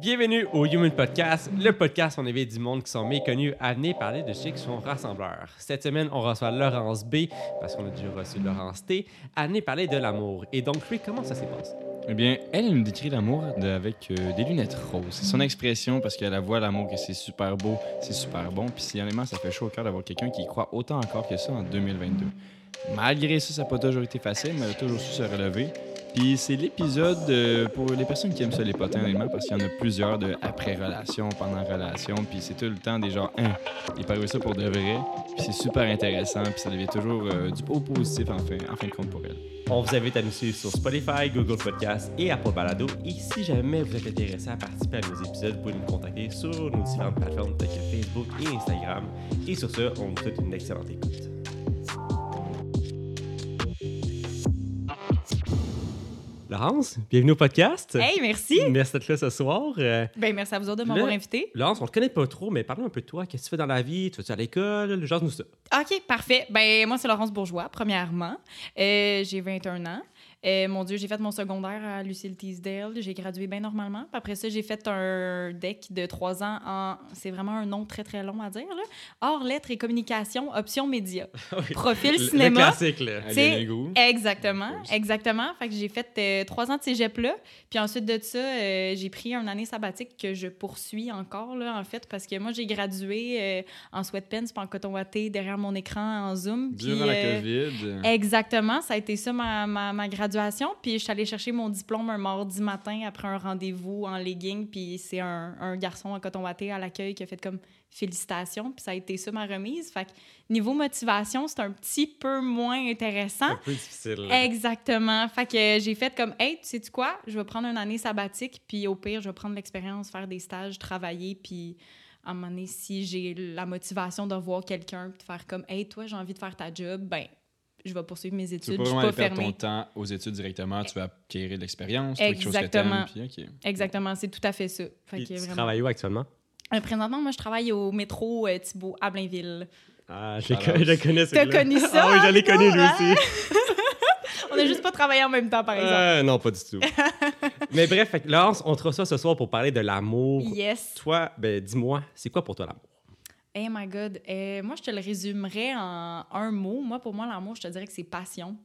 Bienvenue au Human Podcast, le podcast où on évite du monde qui sont méconnus à venir parler de ceux qui sont rassembleurs. Cette semaine, on reçoit Laurence B, parce qu'on a déjà reçu Laurence T, à venir parler de l'amour. Et donc, lui, comment ça s'est passé? Eh bien, elle, nous décrit l'amour avec euh, des lunettes roses. C'est son expression parce qu'elle voit l'amour que c'est super beau, c'est super bon. Puis si honnêtement, ça fait chaud au cœur d'avoir quelqu'un qui croit autant encore que ça en 2022. Malgré ça, ça n'a pas toujours été facile, mais elle a toujours su se relever. Puis c'est l'épisode euh, pour les personnes qui aiment ça, les potins, honnêtement, parce qu'il y en a plusieurs de après-relation, pendant-relation. Puis c'est tout le temps des gens, hein, il paraît ça pour de vrai. Puis c'est super intéressant, puis ça devient toujours euh, du beau positif en fin, en fin de compte pour elle. On vous invite à nous suivre sur Spotify, Google Podcasts et Apple Balado. Et si jamais vous êtes intéressé à participer à nos épisodes, vous pouvez nous contacter sur nos différentes plateformes telles que Facebook et Instagram. Et sur ce, on vous souhaite une excellente écoute. Laurence, bienvenue au podcast. Hey, merci. Merci d'être là ce soir. Euh, Ben, merci à vous autres de m'avoir invité. Laurence, on te connaît pas trop, mais parle un peu de toi. Qu'est-ce que tu fais dans la vie? Tu vas-tu à l'école? Genre, nous ça. OK, parfait. Ben, moi, c'est Laurence Bourgeois, premièrement. Euh, j'ai 21 ans. Euh, mon Dieu, j'ai fait mon secondaire à Lucille Teasdale. J'ai gradué bien normalement. Puis après ça, j'ai fait un deck de trois ans en... C'est vraiment un nom très, très long à dire, là. Hors lettres et communication, option média. Profil Le cinéma. classique, là. Le. Exactement, exactement. Fait que j'ai fait euh, trois ans de cégep là. Puis ensuite de ça, euh, j'ai pris une année sabbatique que je poursuis encore, là, en fait, parce que moi, j'ai gradué en sweatpants puis en coton watté derrière mon écran en Zoom. Durant la COVID. Exactement, ça a été ça ma, ma, ma graduation. Puis je suis allée chercher mon diplôme un mardi matin après un rendez-vous en legging. Puis c'est un, un garçon en coton watté à l'accueil qui a fait comme félicitations. Puis ça a été ça ma remise. Fait que niveau motivation, c'est un petit peu moins intéressant. Un peu difficile. là. Exactement. Fait que j'ai fait comme, hey, tu sais quoi, je vais prendre une année sabbatique, puis au pire, je vais prendre l'expérience, faire des stages, travailler, puis à un moment donné, si j'ai la motivation de voir quelqu'un, puis de faire comme, hey, toi, j'ai envie de faire ta job, ben, je vais poursuivre mes Tu études, je suis vraiment pas aller perdre fermée. ton temps aux études directement, tu vas acquérir de l'expérience, quelque chose que Exactement. t'aimes, puis OK. Exactement, c'est tout à fait ça. Fait Puis que tu vraiment- travailles où actuellement? Euh, présentement, moi, je travaille au métro euh, Thibault à Blainville. Ah, je, Alors, je le connais, T'as celui-là. connu ça, Ah oui, je l'ai connu, lui aussi. On n'a juste pas travaillé en même temps, par exemple. Euh, non, pas du tout. Mais bref, Laurence, on te reçoit ce soir pour parler de l'amour. Yes. Toi, ben, dis-moi, c'est quoi pour toi l'amour? Hey my God. Euh, moi, je te le résumerais en un mot. Moi, pour moi, l'amour, je te dirais que c'est passion.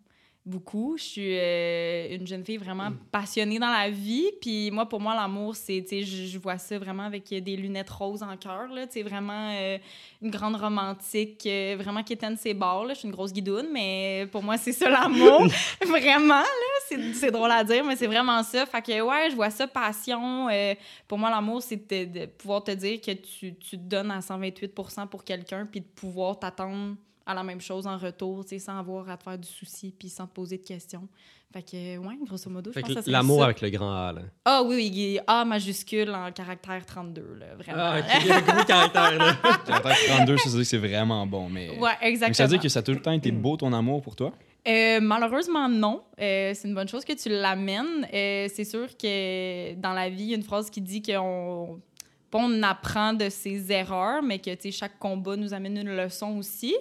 Beaucoup. Je suis euh, une jeune fille vraiment passionnée dans la vie. Puis moi, pour moi, l'amour, c'est, tu sais, je, je vois ça vraiment avec des lunettes roses en cœur, là. Tu sais, vraiment euh, une grande romantique, euh, vraiment qui éteint ses bords, là. Je suis une grosse guidoune, mais pour moi, c'est ça l'amour. vraiment, là. C'est, c'est drôle à dire, mais c'est vraiment ça. Fait que, ouais, je vois ça, passion. pour moi, l'amour, c'est de, de pouvoir te dire que tu, tu te donnes à 128 pour quelqu'un, puis de pouvoir t'attendre à la même chose en retour, tu sais, sans avoir à te faire du souci, puis sans te poser de questions. Fait que, ouais, grosso modo, je pense que que l'amour avec le grand A, là. Ah oui, oui, A majuscule en caractère 32, là, vraiment. Ah, ok, il y a un gros caractère, là. Caractère 32, ça veut dire que c'est vraiment bon, mais... Ouais, Donc, exactement. ça veut dire que ça a tout le temps été beau ton amour pour toi? Euh, malheureusement, non. Euh, c'est une bonne chose que tu l'amènes. Euh, c'est sûr que dans la vie, il y a une phrase qui dit qu'on on apprend de ses erreurs, mais que chaque combat nous amène une leçon aussi.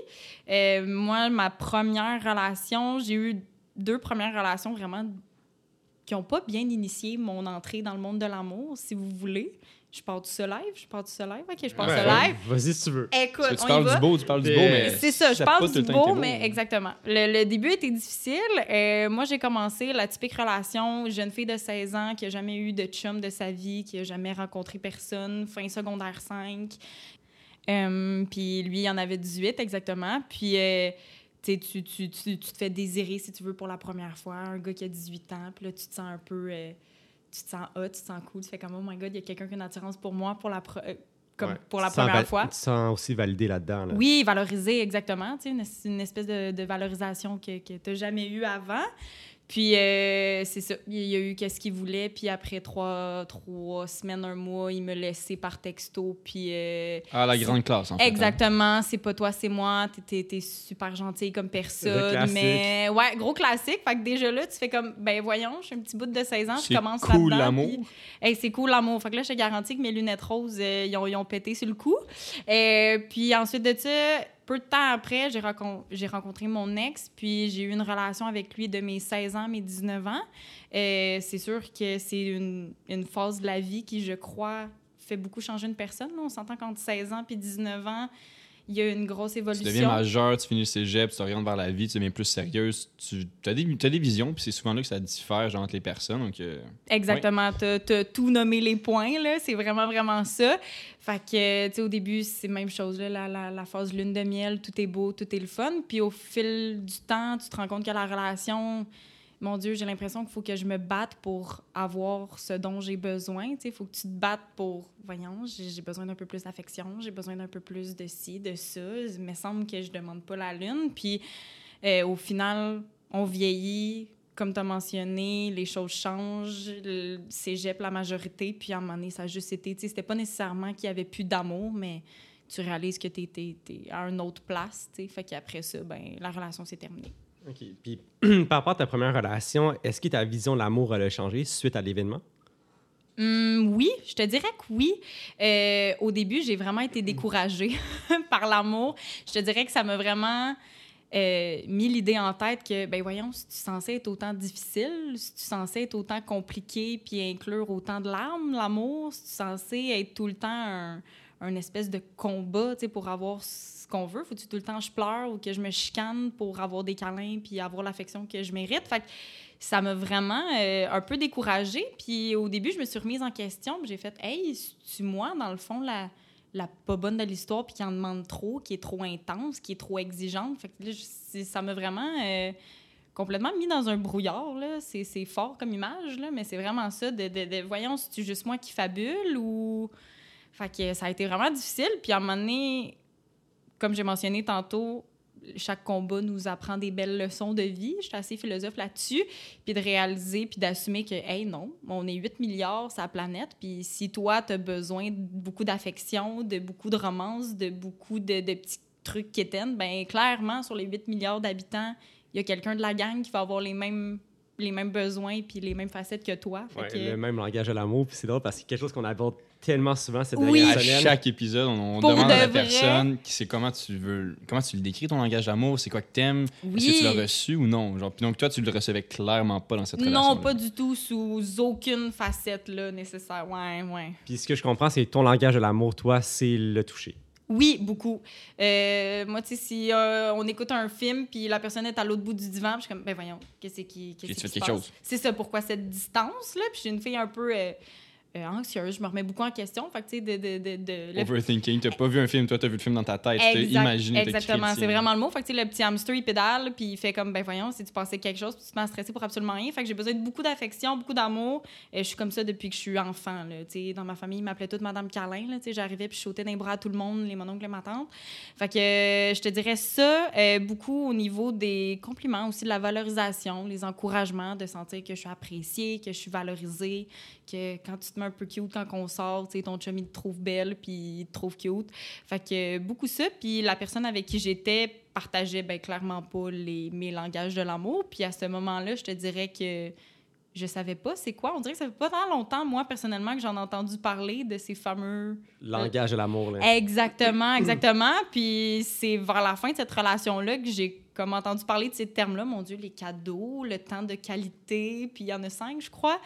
Euh, moi, ma première relation, j'ai eu deux premières relations vraiment qui n'ont pas bien initié mon entrée dans le monde de l'amour, si vous voulez. Je pars du ce live, je pars du ce live? OK, je pars du Ouais, ce live. Vas-y si tu veux. Écoute, tu on y parles va. du beau, tu parles du beau, mais... C'est ça, je parle du beau, mais exactement. Le, le début était difficile. Euh, moi, j'ai commencé la typique relation jeune fille de 16 ans qui a jamais eu de chum de sa vie, qui a jamais rencontré personne, fin secondaire 5. Euh, puis lui, il en avait 18 exactement. Puis euh, tu, tu, tu, tu te fais désirer, si tu veux, pour la première fois. Un gars qui a 18 ans, puis là, tu te sens un peu... tu te sens hot, tu te sens cool. Tu fais comme, oh my God, il y a quelqu'un qui a une attirance pour moi pour la, pro- euh, comme Ouais. pour la première fois. Tu sens aussi validé là-dedans, là. Oui, valoriser, exactement. Sais, une, une espèce de, de valorisation que, que tu n'as jamais eue avant. Puis, euh, c'est ça. Il y a eu qu'est-ce qu'il voulait. Puis, après trois, trois semaines, un mois, il me laissait par texto. Puis, euh, Ah, la grande classe, en fait. hein. exactement, c'est pas toi, c'est moi. T'es- T'es t'es super gentil comme personne. Mais, ouais, gros classique. Fait que déjà là, tu fais comme, ben voyons, je suis un petit bout de 16 ans, je C'est commence cool, là-dedans, l'amour. puis- Hey, c'est cool l'amour. Fait que là, je te garantis que mes lunettes roses, euh, ils, ont, ont pété sur le coup. Euh, puis ensuite de ça, peu de temps après, j'ai, rencontré mon ex, puis j'ai eu une relation avec lui de mes 16 ans, mes 19 ans. Euh, c'est sûr que c'est une, phase de la vie qui, je crois, fait beaucoup changer une personne. On s'entend qu'entre 16 ans puis 19 ans, il y a une grosse Tu évolution. deviens majeur, tu finis le cégep, tu t'orientes vers la vie, tu deviens plus sérieuse, tu as des, t'as des visions, puis c'est souvent là que ça diffère genre, entre les personnes. Donc, euh, Exactement. T'as t'as tout nommé les points, là. C'est vraiment, vraiment ça. Fait que, tu sais, au début, c'est la même chose, là. La, la, la phase lune de miel, tout est beau, tout est le fun. Puis au fil du temps, tu te rends compte que la relation, mon Dieu, j'ai l'impression qu'il faut que je me batte pour avoir ce dont j'ai besoin. Il faut que tu te battes pour, voyons, j'ai j'ai besoin d'un peu plus d'affection, j'ai besoin d'un peu plus de ci, de ça. Il me semble que je demande pas la lune. Puis euh, au final, on vieillit, comme tu as mentionné, les choses changent, le cégep, la majorité, puis à un moment donné, ça a juste été, tu sais, c'était pas nécessairement qu'il y avait plus d'amour, mais tu réalises que tu es, à une autre place, tu sais, fait qu'après ça, ben, la relation s'est terminée. OK. Puis, par rapport à ta première relation, est-ce que ta vision de l'amour a changé suite à l'événement? Hum, oui, je te dirais que oui. Euh, au début, j'ai vraiment été découragée par l'amour. Je te dirais que ça m'a vraiment euh, mis l'idée en tête que, ben voyons, si tu censé être autant difficile, si tu censé être autant compliqué puis inclure autant de larmes, l'amour, si tu censé être tout le temps un, un espèce de combat, tu pour avoir ce qu'on veut, faut-tu tout le temps je pleure ou que je me chicane pour avoir des câlins puis avoir l'affection que je mérite? Fait ça m'a vraiment euh, un peu découragée. Puis au début, je me suis remise en question. J'ai fait, hey, c'est moi, dans le fond, la, la pas bonne de l'histoire, puis qui en demande trop, qui est trop intense, qui est trop exigeante? Fait là, ça m'a vraiment euh, complètement mis dans un brouillard. C'est fort comme image, là, mais c'est vraiment ça. De, de, de voyons, c'est juste moi qui fabule ou. Fait que ça a été vraiment difficile. Puis à un moment donné, comme j'ai mentionné tantôt, chaque combat nous apprend des belles leçons de vie. Je suis assez philosophe là-dessus. Puis de réaliser, puis d'assumer que, hey, non, on est 8 milliards sur la planète. Puis si toi, tu as besoin de beaucoup d'affection, de beaucoup de romance, de beaucoup de, de petits trucs quétaines, ben clairement, sur les 8 milliards d'habitants, il y a quelqu'un de la gang qui va avoir les mêmes les mêmes besoins puis les mêmes facettes que toi. Ouais, que- Le même langage de l'amour. Puis c'est drôle parce que c'est quelque chose qu'on aborde tellement souvent cette Oui. dernière à chaque épisode, on, demande de à la vrai. personne qui c'est comment tu veux, comment tu le décris ton langage d'amour, c'est quoi que t'aimes, est-ce que tu l'as reçu ou non, genre. Puis donc toi, tu le recevais clairement pas dans cette relation. Non, pas du tout, sous aucune facette là, nécessaire. Ouais, ouais. Puis ce que je comprends, c'est ton langage de l'amour, toi, c'est le toucher. Oui, beaucoup. Euh, moi, tu sais, si euh, on écoute un film puis la personne est à l'autre bout du divan, puis je suis comme, ben voyons, qu'est-ce qui, qu'est-ce qui quelque passe? chose? C'est ça, pourquoi cette distance-là? Puis je suis une fille un peu euh, euh, anxieuse, je me remets beaucoup en question. Fait que, tu sais, de... de, de, de- le- Overthinking, t'as pas vu un film, toi, t'as vu le film dans ta tête, t'as imaginé, Exactement, c'est vraiment le mot. Fait que, tu sais, le petit hamster, il pédale, puis il fait comme, ben voyons, si tu pensais quelque chose, puis tu te mets à stresser pour absolument rien. Fait que j'ai besoin de beaucoup d'affection, beaucoup d'amour. Et je suis comme ça depuis que je suis enfant. Là. Tu sais, dans ma famille, ils m'appelaient toute Madame. Là, tu sais, j'arrivais, puis je sautais dans les bras à tout le monde, les mononcles et ma tante. Fait que euh, je te dirais ça, euh, beaucoup au niveau des compliments, aussi de la valorisation, les encouragements, de sentir que je suis appréciée, que je suis valorisée, que quand tu te un peu cute quand on sort, tu sais, ton chum, il te trouve belle, puis il te trouve cute. Fait que euh, beaucoup ça. Puis la personne avec qui j'étais partageait ben, clairement pas les, mes langages de l'amour. Puis à ce moment-là, je te dirais que je savais pas c'est quoi. On dirait que ça fait pas tant longtemps, moi, personnellement, que j'en ai entendu parler de ces fameux Langage de l'amour, là. Exactement, exactement. Puis c'est vers la fin de cette relation-là que j'ai comme entendu parler de ces termes-là. Mon Dieu, les cadeaux, le temps de qualité, puis il y en a cinq, je crois.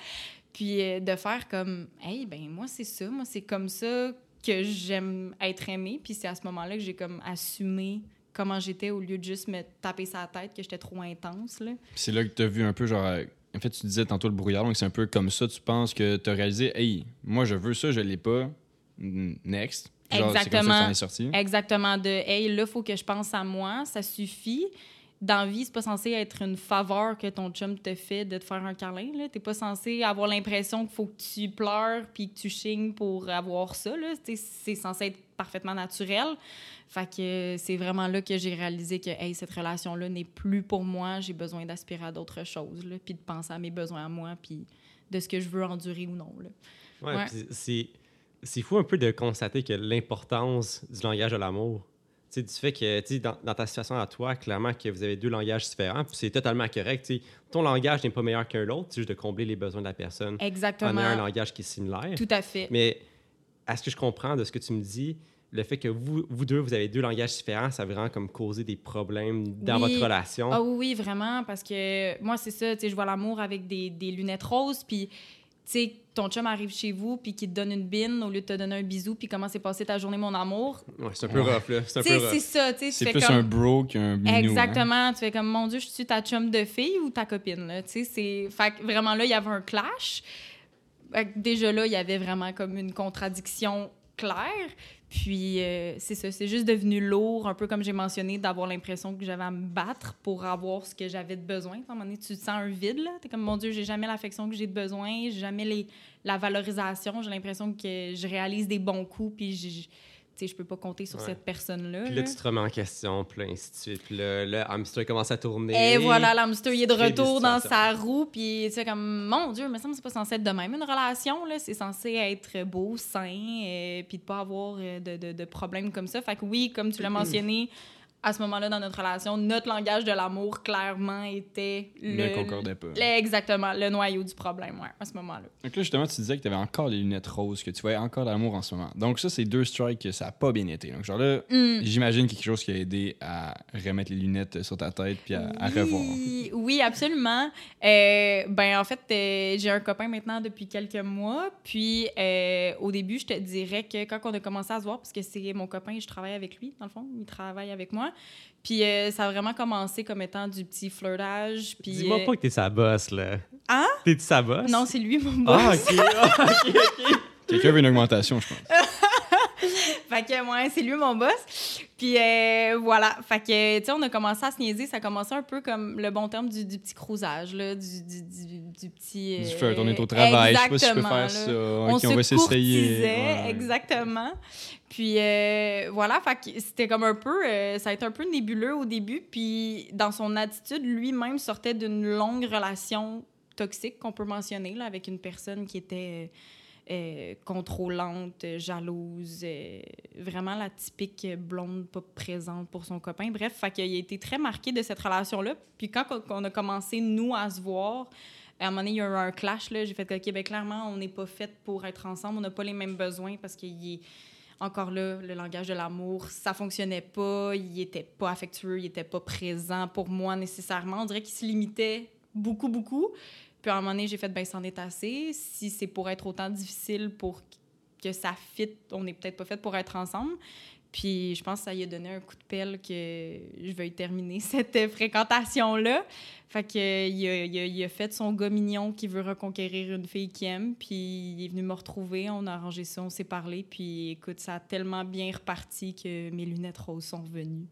Puis euh, de faire comme, hey, ben moi, c'est ça. Moi, c'est comme ça que j'aime être aimée. Puis c'est à ce moment-là que j'ai comme assumé comment j'étais au lieu de juste me taper sa tête que j'étais trop intense, là. C'est là que t'as vu un peu, genre. euh, En fait, tu disais tantôt le brouillard, donc c'est un peu comme ça, tu penses que t'as réalisé, hey, moi je veux ça, je l'ai pas. Next. Puis genre, C'est comme ça que Exactement. sorti. Exactement, de hey, là, faut que je pense à moi, ça suffit. Dans la vie, c'est pas censé être une faveur que ton chum te fait de te faire un câlin. Là. T'es pas censé avoir l'impression qu'il faut que tu pleures puis que tu chignes pour avoir ça. Là. C'est censé être parfaitement naturel. Fait que c'est vraiment là que j'ai réalisé que hey, cette relation-là n'est plus pour moi. J'ai besoin d'aspirer à d'autres choses, là, puis de penser à mes besoins à moi, puis de ce que je veux endurer ou non. Là. Ouais, Ouais. c'est, c'est fou un peu de constater que l'importance du langage de l'amour, tu sais, du fait que, tu sais, dans, dans ta situation à toi, clairement que vous avez deux langages différents, puis c'est totalement correct. tu sais. Ton langage n'est pas meilleur qu'un autre, c'est juste de combler les besoins de la personne en Exactement. ayant un langage qui est similaire. Tout à fait. Mais à ce que je comprends de ce que tu me dis, le fait que vous, vous deux, vous avez deux langages différents, ça a vraiment comme causé des problèmes dans Oui. votre relation. Ah oui, oui, vraiment, parce que moi, c'est ça, tu sais, je vois l'amour avec des, des lunettes roses, puis, sais, ton chum arrive chez vous, puis qu'il te donne une bine au lieu de te donner un bisou, puis comment s'est passé ta journée, mon amour? Ouais, c'est un peu Ouais. rough, là. C'est un peu rough. c'est ça, tu sais, C'est plus comme... un bro qu'un minou. hein. Exactement, tu fais comme, mon Dieu, je suis ta chum de fille ou ta copine, là, tu sais, c'est... Fait que vraiment, là, il y avait un clash. Fait que déjà là, il y avait vraiment comme une contradiction claire. Puis, euh, c'est ça, c'est juste devenu lourd, un peu comme j'ai mentionné, d'avoir l'impression que j'avais à me battre pour avoir ce que j'avais de besoin. À un moment donné, tu te sens un vide, là. T'es comme, mon Dieu, j'ai jamais l'affection que j'ai de besoin, j'ai jamais la valorisation. J'ai l'impression que je réalise des bons coups, puis je- tu sais, je peux pas compter sur Ouais. cette personne-là. Puis là. là, tu te remets en question, puis là, ainsi de suite. Puis là, le hamster commence à tourner. Et voilà, l'hamster, il est de retour dans sa roue, puis tu sais, comme, mon Dieu, mais ça me c'est pas censé être de même. Une relation, là, c'est censé être beau, sain, euh, puis de pas avoir euh, de, de, de problèmes comme ça. Fait que oui, comme tu l'as mentionné, à ce moment-là, dans notre relation, notre langage de l'amour, clairement, était Ne le... concordait pas. le- exactement, le noyau du problème, ouais, à ce moment-là. Donc là, justement, tu disais que tu avais encore les lunettes roses, que tu voyais encore l'amour en ce moment. Donc ça, c'est deux strikes que ça n'a pas bien été. Donc genre là, Hmm. j'imagine quelque chose qui a aidé à remettre les lunettes sur ta tête puis à, à revoir. Oui, absolument. Euh, ben, en fait, euh, j'ai un copain maintenant depuis quelques mois. Puis, euh, au début, je te dirais que quand on a commencé à se voir, parce que c'est mon copain, je travaille avec lui, dans le fond, il travaille avec moi. Puis, euh, ça a vraiment commencé comme étant du petit flirtage. Puis, Dis-moi euh, pas que t'es sa bosse, là. Hein? T'es-tu sa bosse? Non, c'est lui, mon boss. Ah, ok. Ah, ok, ok. Quelqu'un veut une augmentation, je pense. Fait que, ouais, c'est lui mon boss. Puis euh, voilà. Fait que, tu sais, on a commencé à se niaiser. Ça a commencé un peu comme le bon terme du, du petit cruisage, là, du, du, du, du petit. Du euh, flirt, on est au travail, je sais pas si je peux faire là. ça. On se on va s'essayer. Ouais. exactement. Puis euh, voilà, fait que c'était comme un peu, euh, ça a été un peu nébuleux au début. Puis dans son attitude, lui-même sortait d'une longue relation toxique qu'on peut mentionner là, avec une personne qui était euh, contrôlante, euh, jalouse, euh, vraiment la typique blonde pas présente pour son copain. Bref, fait a été très marqué de cette relation-là. Puis quand on- a commencé, nous, à se voir, à un moment donné, il y a eu un clash. J'ai fait que, OK, ben, clairement, on n'est pas fait pour être ensemble. On n'a pas les mêmes besoins parce qu'il est encore là, le langage de l'amour, ça fonctionnait pas. Il était pas affectueux, il était pas présent pour moi nécessairement. On dirait qu'il se limitait beaucoup, beaucoup. Puis à un moment donné, j'ai fait, ben, c'en est assez. Si c'est pour être autant difficile pour que ça fit, on n'est peut-être pas fait pour être ensemble. Puis je pense que ça lui a donné un coup de pelle que je vais terminer cette fréquentation-là. Fait que il a fait son gars mignon qui veut reconquérir une fille qu'il aime. Puis il est venu me retrouver, on a arrangé ça, on s'est parlé. Puis écoute, ça a tellement bien reparti que mes lunettes roses sont venues.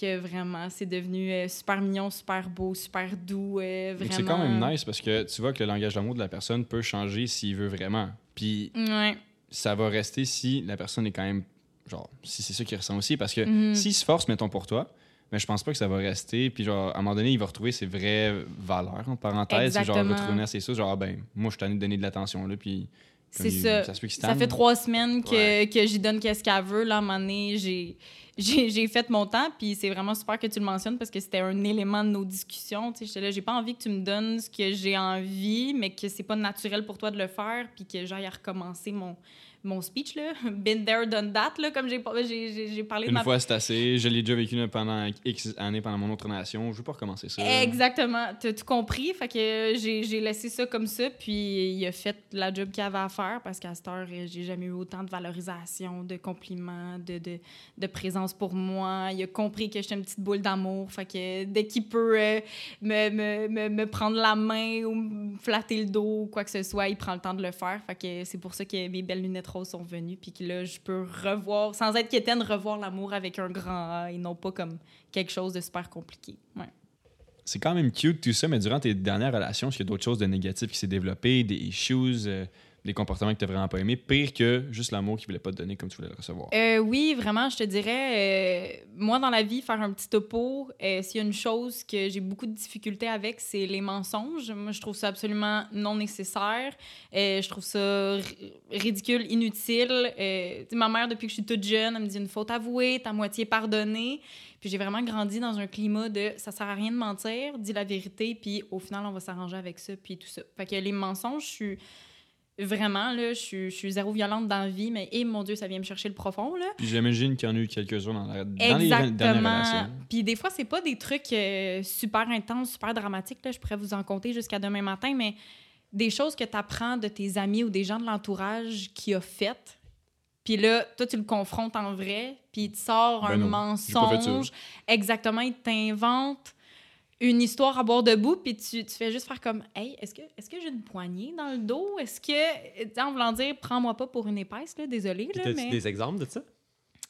Que vraiment, c'est devenu euh, super mignon, super beau, super doux. euh, vraiment... C'est quand même nice parce que tu vois que le langage d'amour de la personne peut changer s'il veut vraiment. Puis Ouais. ça va rester si la personne est quand même genre si c'est ça qu'il ressent aussi parce que Mhm. s'il se force mettons pour toi mais je pense pas que ça va rester puis genre à un moment donné il va retrouver ses vraies valeurs en parenthèse genre il va à ses sources genre ah, ben moi je suis tanné de donner de l'attention là puis C'est ça. ça fait trois semaines que, Ouais. que j'y donne qu'est-ce qu'elle veut. Là, à un moment donné, j'ai, j'ai, j'ai fait mon temps. Puis c'est vraiment super que tu le mentionnes parce que c'était un élément de nos discussions. Tu sais, j'étais là, j'ai pas envie que tu me donnes ce que j'ai envie, mais que c'est pas naturel pour toi de le faire. Puis que j'aille à recommencer mon, mon speech. Là. Been there, done that, là, comme j'ai, parlé de une ma fois c'est assez je l'ai déjà vécu pendant X années pendant mon autre nation je veux pas recommencer ça Exactement. T'as tout compris. Fait que j'ai j'ai laissé ça comme ça. Puis il a fait la job qu'il avait à faire parce qu'à cette heure, j'ai jamais eu autant de valorisation, de compliments, de, de, de présence pour moi. Il a compris que j'étais une petite boule d'amour. Fait que dès qu'il peut euh, me, me, me, me prendre la main ou me flatter le dos ou quoi que ce soit, il prend le temps de le faire. Fait que c'est pour ça que mes belles lunettes sont venues. Puis que là, je peux revoir, sans être quétaine, revoir l'amour avec un grand A et non pas comme quelque chose de super compliqué. Ouais. c'est quand même cute tout ça mais durant tes dernières relations est-ce qu'il y a d'autres choses de négatif qui s'est développé des issues euh, des comportements que tu vraiment pas aimé pire que juste l'amour qu'il voulait pas te donner comme tu voulais le recevoir Euh, oui, vraiment, je te dirais, euh, moi dans la vie, faire un petit topo, euh, s'il y a une chose que j'ai beaucoup de difficultés avec, c'est les mensonges. Moi, je trouve ça absolument non nécessaire. Euh, je trouve ça ri- ridicule, inutile. Ma mère, depuis que je suis toute jeune, elle me dit une faute avouée, t'as moitié pardonné. Puis j'ai vraiment grandi dans un climat de ça sert à rien de mentir, dis la vérité, puis au final, on va s'arranger avec ça, puis tout ça. Fait que les mensonges, je suis Vraiment, là, je suis, je suis zéro violente dans la vie, mais et mon Dieu, ça vient me chercher le profond, là. Puis j'imagine qu'il y en a eu quelques-uns dans, la, dans les dernières relations. Puis des fois, c'est pas des trucs euh, super intenses, super dramatiques. Là. Je pourrais vous en compter jusqu'à demain matin, mais des choses que tu apprends de tes amis ou des gens de l'entourage qui a fait. Puis là, toi, tu le confrontes en vrai, puis il te sort Ben un non, mensonge. Exactement, il t'invente une histoire à bord debout, puis tu, tu fais juste faire comme Hey, est-ce que, est que j'ai une poignée dans le dos? Est-ce que. En voulant dire, prends-moi pas pour une épaisse, là, désolé. Là, mais... des exemples de ça?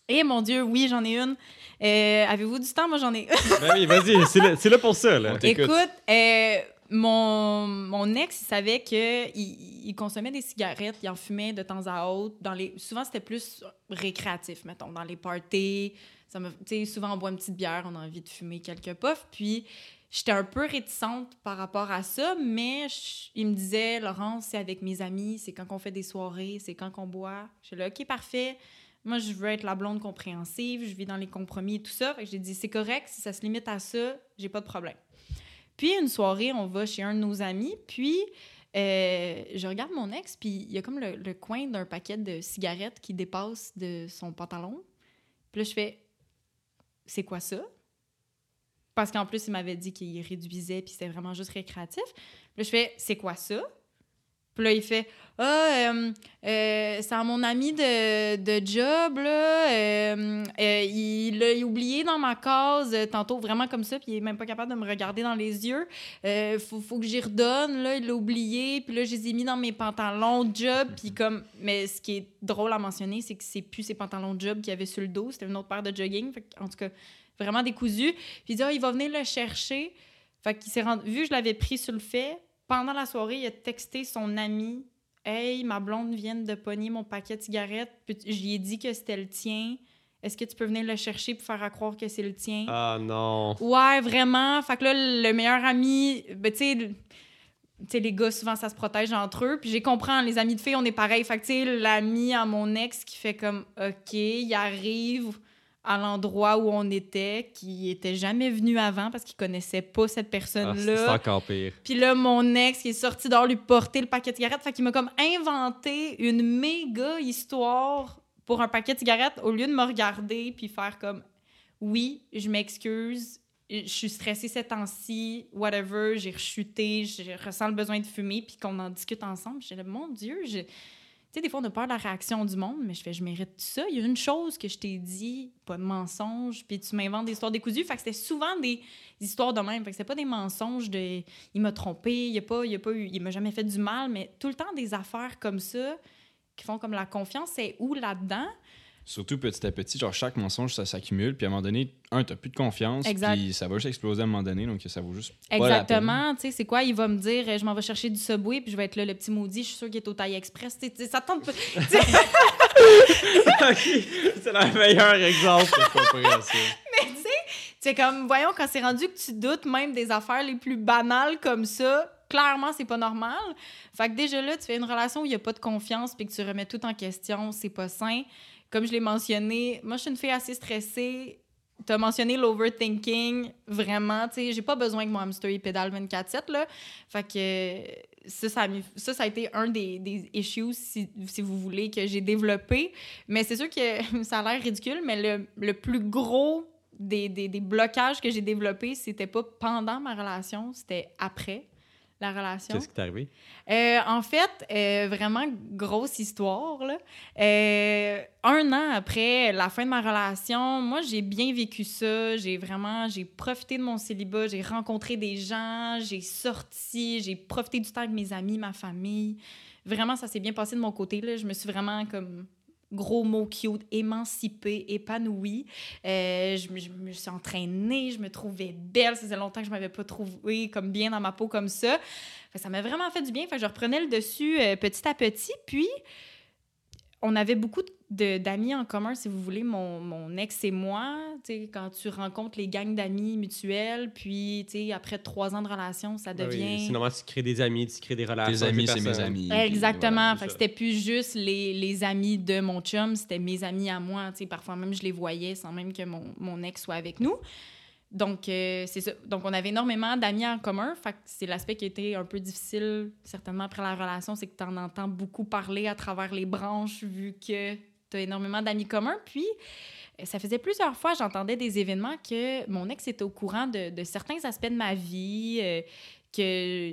Eh mon Dieu, oui, j'en ai une. Euh, Avez-vous du temps? Moi, j'en ai ben oui, vas-y, c'est là, pour ça, là. Écoute, euh, mon, mon ex, il savait qu'il il consommait des cigarettes, il en fumait de temps à autre. Dans les, souvent, c'était plus récréatif, mettons, dans les parties. Ça me, souvent, on boit une petite bière, on a envie de fumer quelques puffs. Puis, j'étais un peu réticente par rapport à ça, mais il me disait, Laurence, c'est avec mes amis, c'est quand on fait des soirées, c'est quand qu'on boit. Je suis là, OK, parfait. Moi, je veux être la blonde compréhensive, je vis dans les compromis et tout ça. Fait que j'ai dit, c'est correct, si ça se limite à ça, j'ai pas de problème. Puis, une soirée, on va chez un de nos amis, puis euh, je regarde mon ex, puis il y a comme le, le coin d'un paquet de cigarettes qui dépasse de son pantalon. Puis là, je fais, c'est quoi ça? Parce qu'en plus, il m'avait dit qu'il réduisait, puis c'était vraiment juste récréatif. Puis là, je fais, c'est quoi ça? Puis là, il fait, ah, euh, euh, c'est à mon ami de, de job, là. euh, euh, il l'a oublié dans ma case tantôt, vraiment comme ça, puis il est même pas capable de me regarder dans les yeux. Faut, faut que j'y redonne, là. Il l'a oublié, puis là, je les ai mis dans mes pantalons de job, puis comme. Mais ce qui est drôle à mentionner, c'est que c'est plus ses pantalons de job qu'il y avait sur le dos, c'était une autre paire de jogging. Fait en tout cas, vraiment décousu. Puis il dit, ah, il va venir le chercher. Fait qu'il s'est rendu. Vu que je l'avais pris sur le fait, pendant la soirée, il a texté son ami Hey, ma blonde vient de pogner mon paquet de cigarettes. Puis J'y ai dit que c'était le tien. Est-ce que tu peux venir le chercher pour faire à croire que c'est le tien? Ah non. Ouais, vraiment. Fait que là, le meilleur ami, ben, tu sais, le- tu sais, les gars, souvent, ça se protège entre eux. Puis j'ai compris, les amis de filles, on est pareil. Fait que, tu sais, l'ami à mon ex qui fait comme, OK, il arrive à l'endroit où on était, qui était jamais venu avant parce qu'il connaissait pas cette Ah, personne-là. c'est encore pire. Puis là, mon ex qui est sorti dehors lui porter le paquet de cigarettes. Fait qu'il m'a comme inventé une méga histoire pour un paquet de cigarettes au lieu de me regarder puis faire comme oui, je m'excuse, je suis stressée ces temps-ci, whatever, j'ai rechuté, je ressens le besoin de fumer puis qu'on en discute ensemble. J'ai dit mon Dieu, je... Sais, des fois, on a peur de la réaction du monde, mais je fais, je mérite ça. Il y a une chose que je t'ai dit, pas de mensonge, puis tu m'inventes des histoires décousues. Fait que c'était souvent des histoires de même. Fait que c'était pas des mensonges de il m'a trompé, il a pas, il eu, il m'a jamais fait du mal, mais tout le temps des affaires comme ça qui font comme la confiance, c'est où là-dedans? Surtout petit à petit, genre chaque mensonge, ça s'accumule. Puis à un moment donné, un, t'as plus de confiance. Exact. Puis ça va juste exploser à un moment donné. Donc ça vaut juste. Exactement. Tu sais, c'est quoi? Il va me dire, je m'en vais chercher du Subway, puis je vais être là, le petit maudit, je suis sûr qu'il est au taille express. Tu sais, tu sais, ça tente pas. Tu sais, c'est le meilleur exemple. Pas prêt à ça. C'est comme, voyons, quand c'est rendu que tu doutes même des affaires les plus banales comme ça, clairement, c'est pas normal. Fait que déjà là, tu fais une relation où il n'y a pas de confiance puis que tu remets tout en question, c'est pas sain. Comme je l'ai mentionné, moi, je suis une fille assez stressée. Tu as mentionné l'overthinking, vraiment. Tu sais, j'ai pas besoin que mon hamster il pédale 24-7, là. Fait que ça, ça, a ça, ça a été un des, des issues, si, si vous voulez, que j'ai développé. Mais c'est sûr que ça a l'air ridicule, mais le, le plus gros des, des, des blocages que j'ai développés, c'était pas pendant ma relation, c'était après la relation. Qu'est-ce qui t'est arrivé? Euh, en fait, euh, vraiment grosse histoire. Là. Euh, un an après la fin de ma relation, moi, j'ai bien vécu ça. J'ai vraiment, j'ai profité de mon célibat. J'ai rencontré des gens, j'ai sorti, j'ai profité du temps avec mes amis, ma famille. Vraiment, ça s'est bien passé de mon côté. Là. Je me suis vraiment comme gros mot cute, émancipée, épanouie. Euh, je, je me suis entraînée, je me trouvais belle. Ça faisait longtemps que je m'avais pas trouvée comme bien dans ma peau comme ça. Ça m'a vraiment fait du bien. Fait je reprenais le dessus euh, petit à petit. Puis, on avait beaucoup de- d'amis en commun, si vous voulez, mon, mon ex et moi. Tu sais, quand tu rencontres les gangs d'amis mutuels, puis tu sais, après trois ans de relation, ça Ben oui, devient... Sinon, tu crées des amis, tu crées des relations. Tes avec amis, c'est mes amis. Exactement. c'est fait que ça. c'était plus juste les, les amis de mon chum, c'était mes amis à moi. Tu sais, parfois même, je les voyais sans même que mon, mon ex soit avec nous. Donc, euh, c'est ça. Donc, on avait énormément d'amis en commun. Fait c'est l'aspect qui a été un peu difficile, certainement, après la relation, c'est que tu en entends beaucoup parler à travers les branches, vu que tu énormément d'amis communs. Puis, euh, ça faisait plusieurs fois, j'entendais des événements que mon ex était au courant de, certains aspects de ma vie, euh, que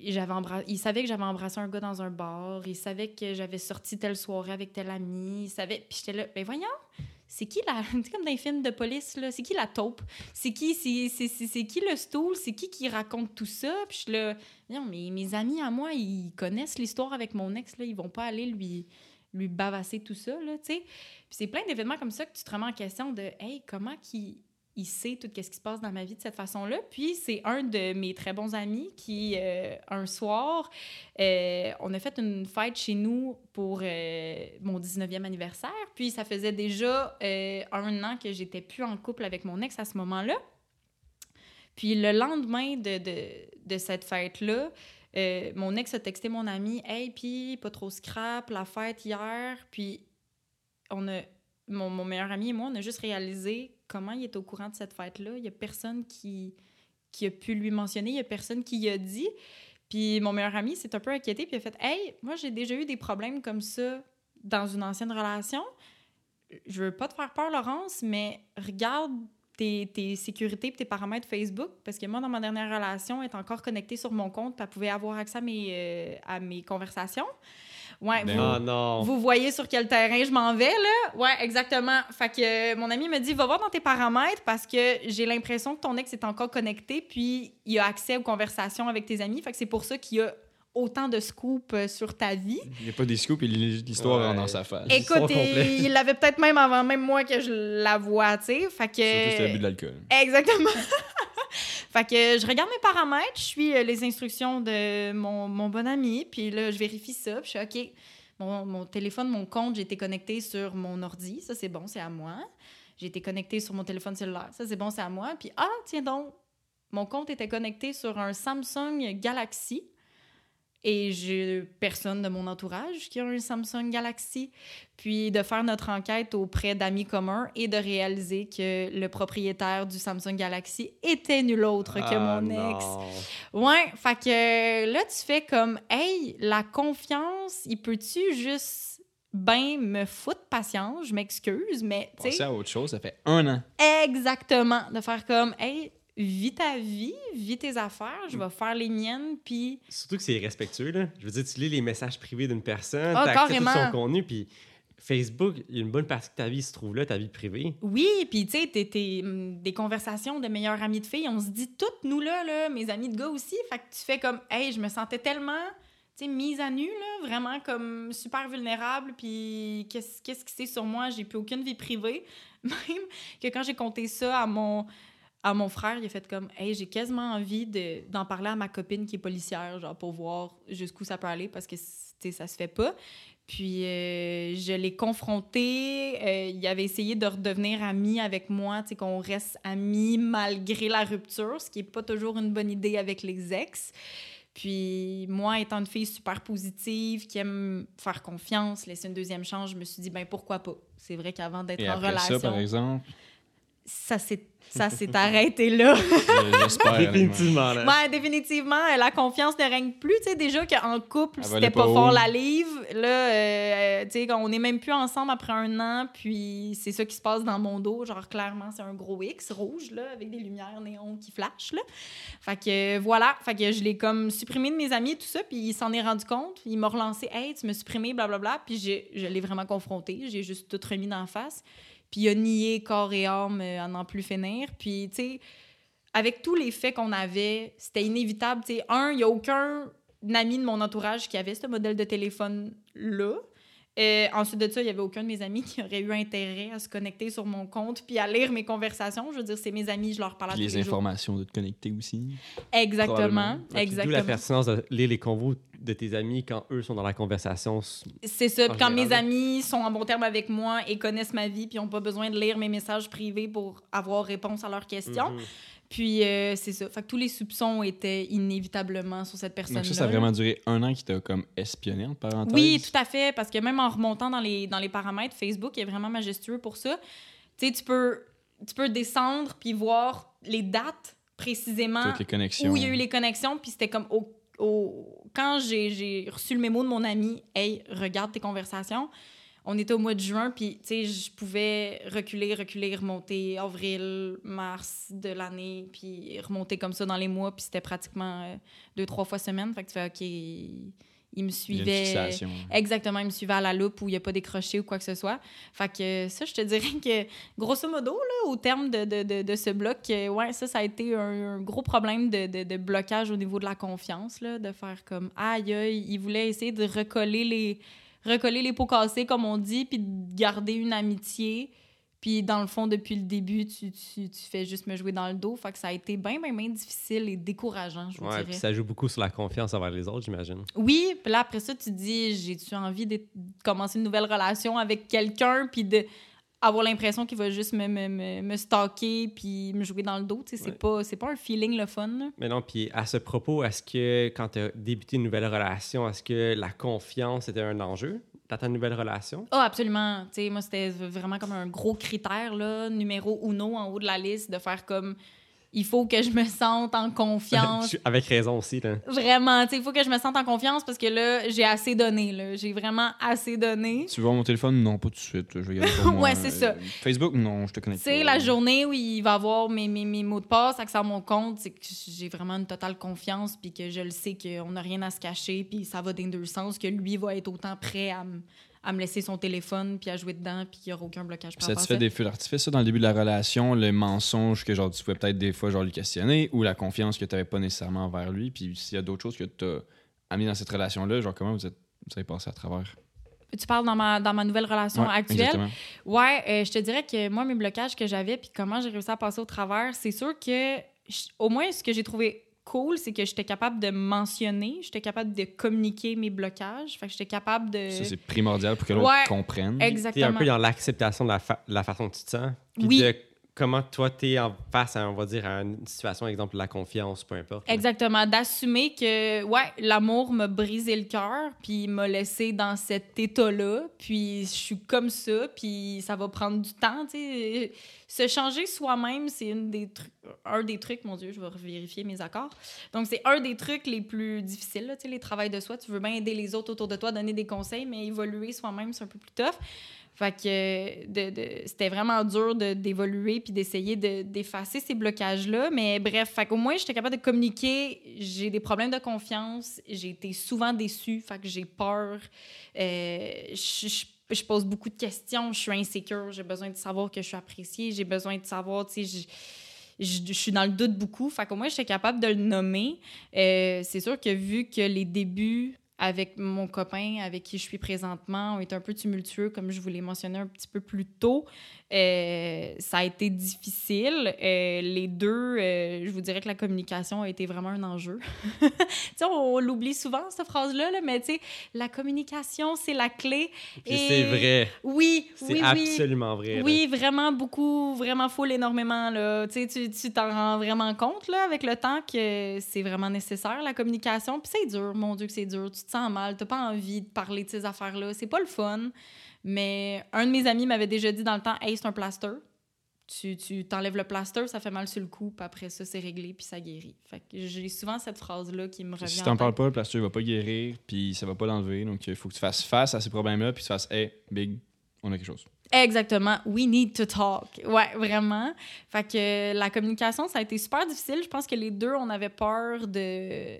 j'avais embra- il savait que j'avais embrassé un gars dans un bar, il savait que j'avais sorti telle soirée avec tel ami, il savait... Puis j'étais là, ben voyons, c'est qui la... Sais, comme dans les films de police, là, c'est qui la taupe? C'est qui, c'est, c'est, c'est, c'est qui le stool? C'est qui qui raconte tout ça? Puis je suis là, mes amis à moi, ils connaissent l'histoire avec mon ex, là, ils vont pas aller lui lui bavasser tout ça, là, c'est plein d'événements comme ça que tu te remets en question de, hey, comment il sait tout ce qui se passe dans ma vie de cette façon-là. Puis c'est un de mes très bons amis qui, euh, un soir, euh, on a fait une fête chez nous pour euh, mon 19e anniversaire. Puis ça faisait déjà un an que j'étais plus en couple avec mon ex à ce moment-là. Puis le lendemain de, de, de cette fête-là, euh, mon ex a texté mon ami Hey, puis pas trop scrap, la fête hier. Puis on a, mon, mon meilleur ami et moi, on a juste réalisé comment il est au courant de cette fête-là. Il y a personne qui, qui a pu lui mentionner, il y a personne qui y a dit. Puis mon meilleur ami s'est un peu inquiété, puis a fait Hey, moi j'ai déjà eu des problèmes comme ça dans une ancienne relation. Je veux pas te faire peur, Laurence, mais regarde tes, tes sécurités et tes paramètres Facebook, parce que moi, dans ma dernière relation, elle est encore connectée sur mon compte, elle pouvait avoir accès à mes, euh, à mes conversations. Ouais, Ben vous, Ah non. vous voyez sur quel terrain je m'en vais, là? Ouais, exactement. Fait que euh, mon ami me dit, va voir dans tes paramètres parce que j'ai l'impression que ton ex est encore connecté, puis il a accès aux conversations avec tes amis. Fait que c'est pour ça qu'il y a autant de scoops euh, sur ta vie. Il n'y a pas des scoops, l'histoire Ouais. rentre dans sa face. l'histoire Écoute, il il l'avait peut-être même avant même moi que je la vois, tu sais. Fait que... Surtout bu de l'alcool. Exactement. fait que je regarde mes paramètres, je suis euh, les instructions de mon, mon bon ami, puis là, je vérifie ça, puis je suis OK. Mon, mon téléphone, mon compte, j'ai été connecté sur mon ordi, ça c'est bon, c'est à moi. J'ai été connecté sur mon téléphone cellulaire, ça c'est bon, c'est à moi. Puis ah, tiens donc, mon compte était connecté sur un Samsung Galaxy. Et j'ai personne de mon entourage qui a un Samsung Galaxy. Puis de faire notre enquête auprès d'amis communs et de réaliser que le propriétaire du Samsung Galaxy était nul autre que Ah, mon ex. non. Ouais, fait que là, tu fais comme, hey, la confiance, il peut-tu juste ben me foutre patience, je m'excuse, mais tu sais, à autre chose, ça fait un an. exactement, de faire comme, hey, vis ta vie, vis tes affaires, je vais faire les miennes, puis Surtout que c'est irrespectueux, là. Je veux dire, tu lis les messages privés d'une personne, Ah, tu accès à tout son contenu, puis Facebook, une bonne partie de ta vie se trouve là, ta vie privée. Oui, puis tu sais, hum, des conversations de meilleurs amis de filles, on se dit toutes, nous là, là, mes amis de gars aussi, fait que tu fais comme, hey, je me sentais tellement, sais, mise à nu, là, vraiment comme super vulnérable, puis qu'est-ce qu'est-ce qui c'est sur moi, j'ai plus aucune vie privée. Même que quand j'ai compté ça à mon, à mon frère, il a fait comme, hey, j'ai quasiment envie de- d'en parler à ma copine qui est policière, genre pour voir jusqu'où ça peut aller, parce que, ça se fait pas. Puis euh, je l'ai confronté. euh, il avait essayé de redevenir ami avec moi, tu sais, qu'on reste amis malgré la rupture, ce qui n'est pas toujours une bonne idée avec les ex. Puis moi, étant une fille super positive, qui aime faire confiance, laisser une deuxième chance, je me suis dit, ben pourquoi pas? C'est vrai qu'avant d'être en relation, ça, par exemple, ça s'est ça s'est arrêté là. j'espère. Définitivement, là. Ouais, définitivement, la confiance ne règne plus. Tu sais, déjà qu'en couple, c'était pas, pas fort la livre. Là, euh, tu sais, on n'est même plus ensemble après un an, puis c'est ça qui se passe dans mon dos. Genre, clairement, c'est un gros X rouge, là, avec des lumières néon qui flashent, là. Fait que, euh, voilà. Fait que je l'ai comme supprimé de mes amis et tout ça, puis il s'en est rendu compte. Il m'a relancé, « Hey, tu m'as supprimé, blablabla. » Puis j'ai- je l'ai vraiment confronté. J'ai juste tout remis d'en face. Puis il a nié corps et âme euh, à n'en plus finir. Puis, tu sais, avec tous les faits qu'on avait, c'était inévitable. Tu sais, un, il n'y a aucun ami de mon entourage qui avait ce modèle de téléphone-là. Euh, ensuite de ça, il n'y avait aucun de mes amis qui aurait eu intérêt à se connecter sur mon compte puis à lire mes conversations. Je veux dire, c'est mes amis, je leur parle à tous les les jours. informations de te connecter aussi. Exactement. Puis D'où la Exactement. pertinence de lire les convos de tes amis quand eux sont dans la conversation. C'est ça. Puis quand mes amis sont en bon terme avec moi et connaissent ma vie, puis n'ont pas besoin de lire mes messages privés pour avoir réponse à leurs questions. Mhm. Puis euh, c'est ça. Fait que tous les soupçons étaient inévitablement sur cette personne-là. Donc ça, ça a vraiment duré un an qui t'a comme espionné, entre parenthèses? Oui, tout à fait. Parce que même en remontant dans les, dans les paramètres, Facebook est vraiment majestueux pour ça. Tu sais, tu peux, tu peux descendre puis voir les dates précisément Toutes les connexions. où il y a eu les connexions, puis c'était comme au, au- quand j'ai- j'ai reçu le mémo de mon ami, hey, regarde tes conversations. On était au mois de juin, puis tu sais, je pouvais reculer, reculer, remonter avril, mars de l'année, puis remonter comme ça dans les mois, puis c'était pratiquement euh, deux, trois fois semaine. Fait que tu fais, OK, il me suivait. Exactement, il me suivait à la loupe où il n'y a pas décroché ou quoi que ce soit. Fait que ça, je te dirais que, grosso modo, là, au terme de, de, de, de ce bloc, euh, ouais, ça, ça a été un, un gros problème de, de, de blocage au niveau de la confiance, là, de faire comme aïe, aïe, il voulait essayer de recoller les, recoller les pots cassés, comme on dit, puis de garder une amitié. Puis dans le fond, depuis le début, tu, tu, tu fais juste me jouer dans le dos. Fait que ça a été bien, bien, bien difficile et décourageant, je vous Ouais, dirais. puis ça joue beaucoup sur la confiance envers les autres, j'imagine. Oui, puis là, après ça, tu dis, j'ai-tu envie de commencer une nouvelle relation avec quelqu'un, puis de avoir l'impression qu'il va juste me, me, me, me stalker, puis me jouer dans le dos. C'est Ouais. pas, pas un feeling le fun. là. Mais non, puis à ce propos, est-ce que quand tu as débuté une nouvelle relation, est-ce que la confiance était un enjeu dans ta nouvelle relation? Ah, absolument. Tu sais, moi, c'était vraiment comme un gros critère, là, numéro uno en haut de la liste, de faire comme il faut que je me sente en confiance. Avec raison aussi, là. Vraiment, tu sais, il faut que je me sente en confiance parce que là, j'ai assez donné, là. J'ai vraiment assez donné. Tu veux voir mon téléphone? Non, pas tout de suite. Je vais pour moi. Ouais, c'est ça. Facebook? Non, je te connais Tu sais, la journée où il va avoir mes, mes, mes mots de passe, accès à mon compte, c'est que j'ai vraiment une totale confiance, puis que je le sais qu'on n'a rien à se cacher, puis ça va dans les deux sens, que lui va être autant prêt à, me- à me laisser son téléphone, puis à jouer dedans, puis qu'il n'y aura aucun blocage par Ça te fait des feux d'artifice, ça, dans le début de la relation, le mensonge que genre tu pouvais peut-être des fois genre lui questionner, ou la confiance que tu n'avais pas nécessairement envers lui, puis s'il y a d'autres choses que tu as amené dans cette relation-là, genre comment vous êtes vous avez passé à travers? Tu parles dans ma, dans ma nouvelle relation Ouais, actuelle? exactement. Ouais, euh, je te dirais que moi, mes blocages que j'avais, puis comment j'ai réussi à passer au travers, c'est sûr que, je- au moins, ce que j'ai trouvé cool, c'est que j'étais capable de mentionner, j'étais capable de communiquer mes blocages, fait que j'étais capable de... Ça, c'est primordial pour que l'autre Ouais, comprenne. Tu es un Exactement. peu dans l'acceptation de la, fa- la façon que tu te sens. Puis Oui. de comment toi, tu es en face à, on va dire, à une situation, exemple, la confiance, peu importe. Exactement, d'assumer que ouais, l'amour m'a brisé le cœur, puis m'a laissé dans cet état-là, puis je suis comme ça, puis ça va prendre du temps, tu sais. Se changer soi-même, c'est une des un des trucs, mon dieu, je vais vérifier mes accords. Donc c'est un des trucs les plus difficiles, là, tu sais, les travails de soi, tu veux bien aider les autres autour de toi, donner des conseils, mais évoluer soi-même, c'est un peu plus tough. Fait que c'était vraiment dur d'évoluer puis d'essayer de- d'effacer ces blocages-là. Mais bref, fait qu'au moins, j'étais capable de communiquer. J'ai des problèmes de confiance. J'ai été souvent déçue. Fait que j'ai peur. Euh, je, pose beaucoup de questions. Je suis insécure. J'ai besoin de savoir que je suis appréciée. J'ai besoin de savoir, tu sais, je, je, je suis dans le doute beaucoup. Fait qu'au moins, j'étais capable de le nommer. Euh, c'est sûr que vu que les débuts avec mon copain avec qui je suis présentement ont été un peu tumultueux, comme je vous l'ai mentionné un petit peu plus tôt. Euh, ça a été difficile. Euh, les deux, euh, je vous dirais que la communication a été vraiment un enjeu. tu sais, on, l'oublie souvent, cette phrase-là, là, mais tu sais, la communication, c'est la clé. Et- c'est vrai. Oui, C'est oui, oui. absolument vrai. là. Oui, vraiment beaucoup, vraiment full énormément. Là. Tu sais, tu tu t'en rends vraiment compte là, avec le temps que c'est vraiment nécessaire, la communication. Puis c'est dur, mon Dieu, que c'est dur. Tu te sens mal, t'as pas envie de parler de ces affaires-là. C'est pas le fun. Mais un de mes amis m'avait déjà dit dans le temps Hey, c'est un plaster. Tu, tu t'enlèves le plaster, ça fait mal sur le cou, puis après ça, c'est réglé, puis ça guérit. Fait que j'ai souvent cette phrase-là qui me revient. Si en t'en parles pas, le plaster va pas guérir, puis ça va pas l'enlever. Donc, il faut que tu fasses face à ces problèmes-là, puis tu fasses, hey, big, on a quelque chose. Exactement. We need to talk. Ouais, vraiment. Fait que la communication, ça a été super difficile. Je pense que les deux, on avait peur de,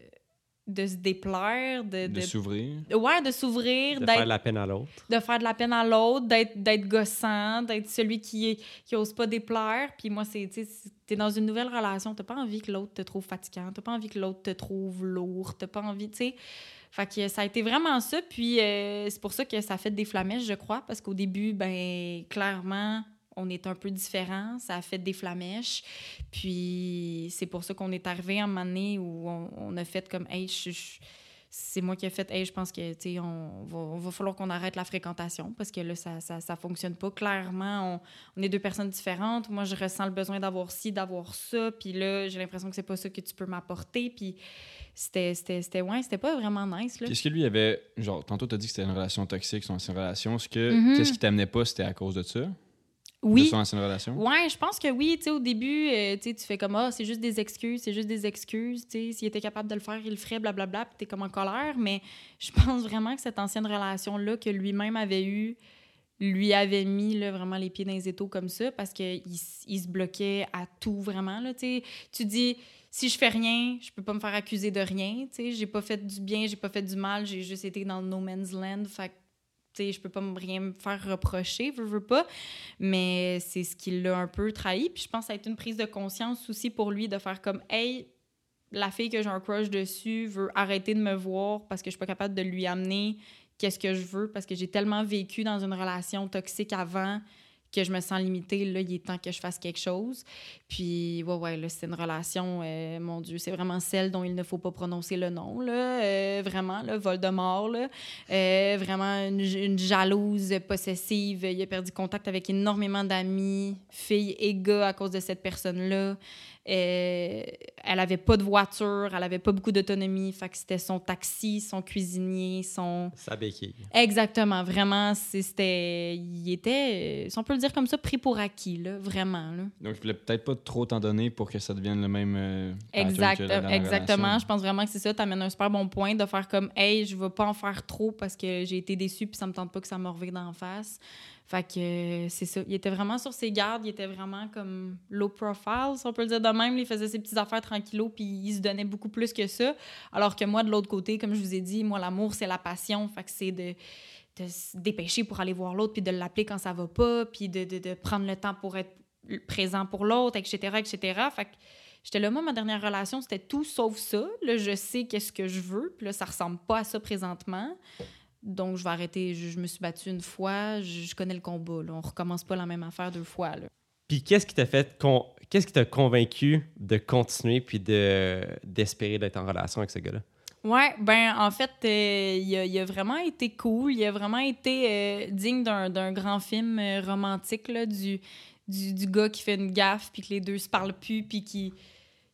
de se déplaire, de... De de- s'ouvrir. Ouais, de s'ouvrir, De d'être faire la peine à l'autre. de faire de la peine à l'autre, d'être, d'être gossant, d'être celui qui, qui ose pas déplaire. Puis moi, c'est, tu sais, t'es dans une nouvelle relation, t'as pas envie que l'autre te trouve fatigant, t'as pas envie que l'autre te trouve lourd, t'as pas envie, tu sais. Fait que ça a été vraiment ça. Puis euh, c'est pour ça que ça a fait des flamèches, je crois, parce qu'au début, ben clairement, on est un peu différents. Ça a fait des flamèches. Puis c'est pour ça qu'on est arrivé à un moment donné où on, on a fait comme, hey, c'est moi qui ai fait, hey, je pense que, tu sais, on va, on va falloir qu'on arrête la fréquentation parce que là, ça, ça, ça fonctionne pas. Clairement, on, on est deux personnes différentes. Moi, je ressens le besoin d'avoir ci, d'avoir ça. Puis là, j'ai l'impression que c'est pas ça que tu peux m'apporter. Puis c'était, c'était, c'était, ouais, c'était pas vraiment nice, là. Est-ce que lui avait. Genre, tantôt, t'as dit que c'était une relation toxique, son ancienne relation. Est-ce que. Mhm. Qu'est-ce qui t'amenait pas, c'était à cause de ça? Oui. de son ancienne relation? Ouais, je pense que oui. Tu au début, euh, tu tu fais comme Ah, c'est juste des excuses, c'est juste des excuses. Tu s'il était capable de le faire, il le ferait, blablabla, puis t'es comme en colère. Mais je pense vraiment que cette ancienne relation-là que lui-même avait eue, lui avait mis là, vraiment les pieds dans les étaux comme ça parce qu'il il se bloquait à tout vraiment. Là, tu tu dis si je fais rien, je peux pas me faire accuser de rien. Tu sais, j'ai pas fait du bien, j'ai pas fait du mal, j'ai juste été dans le no man's land. Fait tu sais, je peux pas me rien me faire reprocher, veux, pas. Mais c'est ce qui l'a un peu trahi. Puis je pense que ça a été une prise de conscience aussi pour lui de faire comme, hey, la fille que j'ai dessus veut arrêter de me voir parce que je suis pas capable de lui amener qu'est-ce que je veux parce que j'ai tellement vécu dans une relation toxique avant que je me sens limitée, là, il est temps que je fasse quelque chose. Puis, ouais, ouais, là, c'est une relation, euh, mon Dieu, c'est vraiment celle dont il ne faut pas prononcer le nom, là, euh, vraiment, là, Voldemort, là. Euh, vraiment une, une, jalouse, possessive. Il a perdu contact avec énormément d'amis, filles et gars à cause de cette personne-là. Euh, elle avait pas de voiture, elle avait pas beaucoup d'autonomie. Fait que c'était son taxi, son cuisinier, son. Sa béquille. Exactement. Vraiment, c'était. Il était, si on peut le dire comme ça, pris pour acquis, là, vraiment. Là. Donc, il voulait peut-être pas trop t'en donner pour que ça devienne le même. Euh, exact, exactement. Je pense vraiment que c'est ça. Tu amènes un super bon point de faire comme, hey, je veux pas en faire trop parce que j'ai été déçue puis ça me tente pas que ça me revienne d'en face. Fait que euh, c'est ça. Il était vraiment sur ses gardes. Il était vraiment comme low profile, si on peut le dire de même. Il faisait ses petites affaires tranquillos, puis il se donnait beaucoup plus que ça. Alors que moi, de l'autre côté, comme je vous ai dit, moi, l'amour, c'est la passion. Fait que c'est de, se dépêcher pour aller voir l'autre, puis de l'appeler quand ça va pas, puis de, de, de, prendre le temps pour être présent pour l'autre, etc., etc. Fait que j'étais là, moi, ma dernière relation, c'était tout sauf ça. Là, je sais qu'est-ce que je veux, puis là, ça ressemble pas à ça présentement. Donc, je vais arrêter. Je, je, me suis battue une fois. Je, je connais le combat. Là. On recommence pas la même affaire deux fois. Là. Puis, qu'est-ce qui t'a fait. Con... Qu'est-ce qui t'a convaincu de continuer puis de, d'espérer d'être en relation avec ce gars-là? Ouais, ben en fait, euh, il, a, il, a, vraiment été cool. Il a vraiment été euh, digne d'un, d'un grand film euh, romantique là, du, du, du, gars qui fait une gaffe puis que les deux se parlent plus puis qui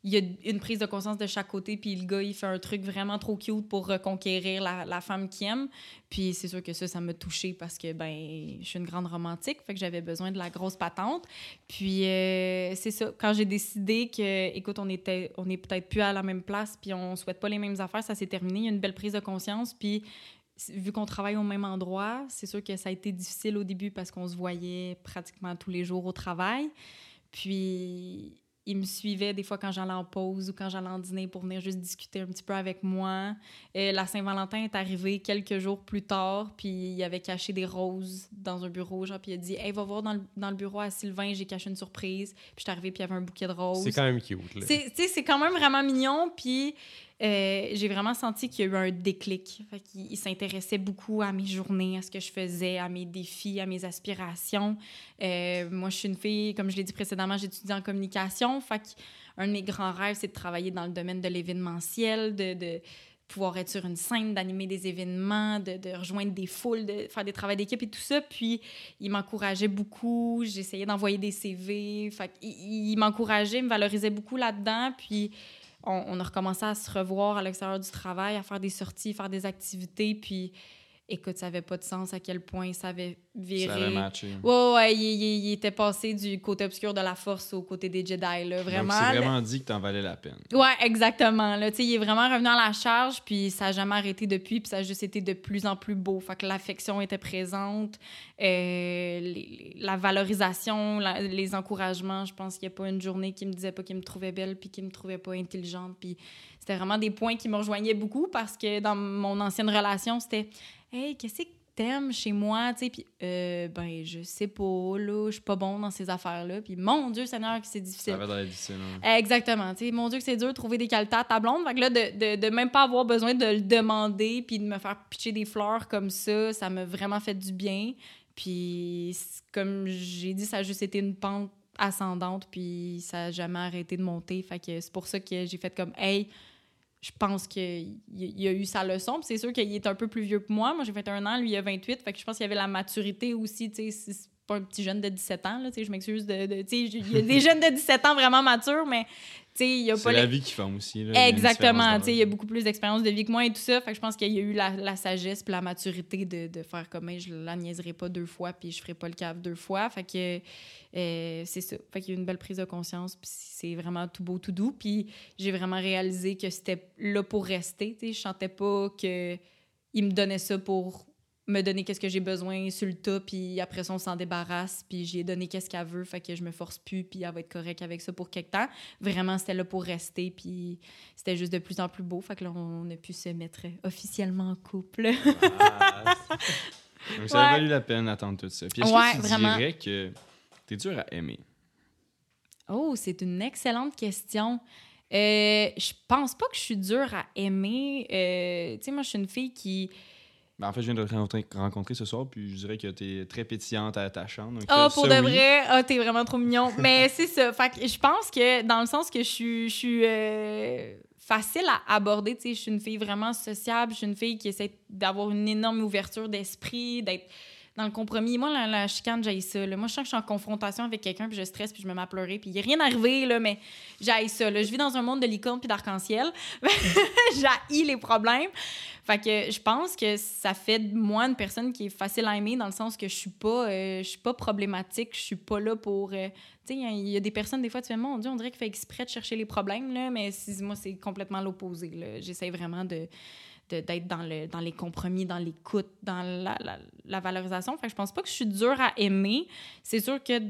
il y a une prise de conscience de chaque côté, puis le gars, il fait un truc vraiment trop cute pour reconquérir la, femme qu'il aime. Puis c'est sûr que ça, ça m'a touchée parce que, ben, je suis une grande romantique, fait que j'avais besoin de la grosse patente. Puis euh, c'est ça, quand j'ai décidé que, écoute, on était, on est peut-être plus à la même place, puis on souhaite pas les mêmes affaires, ça s'est terminé. Il y a une belle prise de conscience, puis vu qu'on travaille au même endroit, c'est sûr que ça a été difficile au début parce qu'on se voyait pratiquement tous les jours au travail. Puis il me suivait des fois quand j'allais en pause ou quand j'allais en dîner pour venir juste discuter un petit peu avec moi. Et la Saint-Valentin est arrivée quelques jours plus tard, puis il avait caché des roses dans un bureau, genre, puis il a dit Hey, va voir dans le, dans le bureau à Sylvain, j'ai caché une surprise. Puis je suis arrivée, puis il y avait un bouquet de roses. C'est quand même cute. C'est, c'est quand même vraiment mignon, puis euh, j'ai vraiment senti qu'il y a eu un déclic. Il, il s'intéressait beaucoup à mes journées, à ce que je faisais, à mes défis, à mes aspirations. Euh, moi, je suis une fille, comme je l'ai dit précédemment, j'étudie en communication. Un de mes grands rêves, c'est de travailler dans le domaine de l'événementiel, de, pouvoir être sur une scène, d'animer des événements, de, rejoindre des foules, de faire des travaux d'équipe et tout ça. Puis, il m'encourageait beaucoup. J'essayais d'envoyer des CV. Il, il m'encourageait, me valorisait beaucoup là-dedans. Puis, on, a recommencé à se revoir à l'extérieur du travail, à faire des sorties, faire des activités. Puis, écoute, ça n'avait pas de sens à quel point ça avait viré. Ça avait matché. Ouais, ouais, il, il, il, était passé du côté obscur de la force au côté des Jedi, là, vraiment. Donc, vraiment dit que t'en valais la peine. Ouais, exactement, là. Il est vraiment revenu à la charge, puis ça n'a jamais arrêté depuis, puis ça a juste été de plus en plus beau. Fait que l'affection était présente, euh, les, la valorisation, la, les encouragements. Je pense qu'il n'y a pas une journée qui me disait pas qu'il me trouvait belle, puis qu'il me trouvait pas intelligente, puis c'était vraiment des points qui me rejoignaient beaucoup parce que dans mon ancienne relation, c'était Hey, qu'est-ce que t'aimes chez moi? Tu sais, puis, euh, ben, je sais pas, là, je suis pas bon dans ces affaires-là. Puis, mon Dieu, Seigneur, que c'est difficile. Ça va être difficile, hein. Exactement. Tu sais, mon Dieu, que c'est dur de trouver des qualités à ta blonde. Fait que là, de, de, de, même pas avoir besoin de le demander puis de me faire pitcher des fleurs comme ça, ça m'a vraiment fait du bien. Puis, comme j'ai dit, ça a juste été une pente ascendante, puis ça a jamais arrêté de monter. Fait que c'est pour ça que j'ai fait comme, hey, je pense qu'il a eu sa leçon. c'est sûr qu'il est un peu plus vieux que moi. Moi, j'ai 21 ans, lui, il a 28. Fait que je pense qu'il y avait la maturité aussi. C'est pas un petit jeune de 17 ans, là, tu sais, je m'excuse de... de tu sais, il y a des jeunes de 17 ans vraiment matures, mais, C'est la vie qui forme aussi. là. Exactement, il y a beaucoup plus d'expérience de vie que moi et tout ça. Fait que je pense qu'il y a eu la, la sagesse puis la maturité de, de faire comme je la niaiserai pas deux fois puis je ferai pas le cave deux fois. Fait que euh, c'est ça. Fait qu'il y a eu une belle prise de conscience puis c'est vraiment tout beau, tout doux. Puis j'ai vraiment réalisé que c'était là pour rester. Tu sais, je sentais pas que il me donnait ça pour me donner qu'est-ce que j'ai besoin sur le tas, puis après ça, on s'en débarrasse, puis j'ai donné qu'est-ce qu'elle veut, fait que je me force plus, puis elle va être correcte avec ça pour quelque temps. Vraiment, c'était là pour rester, puis c'était juste de plus en plus beau, fait que là, on a pu se mettre officiellement en couple. Ah, Donc, ça a Ouais. valu la peine d'attendre tout ça. Puis est-ce Ouais, que tu vraiment. dirais que t'es dur à aimer? Oh, c'est une excellente question. Euh, je pense pas que je suis dure à aimer. Euh, tu sais, moi, je suis une fille qui... Ben, en fait, je viens de te rencontrer, rencontrer ce soir, puis je dirais que t'es très pétillante à attachante. Donc, Ah, euh, pour ça, de oui. vrai, ah, t'es vraiment trop mignon. Mais c'est ça. Fait que je pense que dans le sens que je suis, je suis euh, facile à aborder, tu sais, je suis une fille vraiment sociable, je suis une fille qui essaie d'avoir une énorme ouverture d'esprit, d'être dans le compromis. Moi, la, la chicane, j'ai ça. Moi, je sens que je suis en confrontation avec quelqu'un, puis je stresse, puis je me mets à pleurer, puis il n'y a rien arrivé, là, mais j'ai ça. Je vis dans un monde de licorne puis d'arc-en-ciel. j'ai les problèmes. Fait que je pense que ça fait de moi une personne qui est facile à aimer dans le sens que je suis pas euh, je suis pas problématique, je suis pas là pour euh, tu sais il y a- des personnes des fois tu fais mon dieu, on dirait qu'il fait exprès de chercher les problèmes là, mais moi c'est complètement l'opposé. J'essaie vraiment de- d'être dans le dans les compromis, dans l'écoute, dans la, valorisation. Fait que je pense pas que je suis dure à aimer. C'est sûr que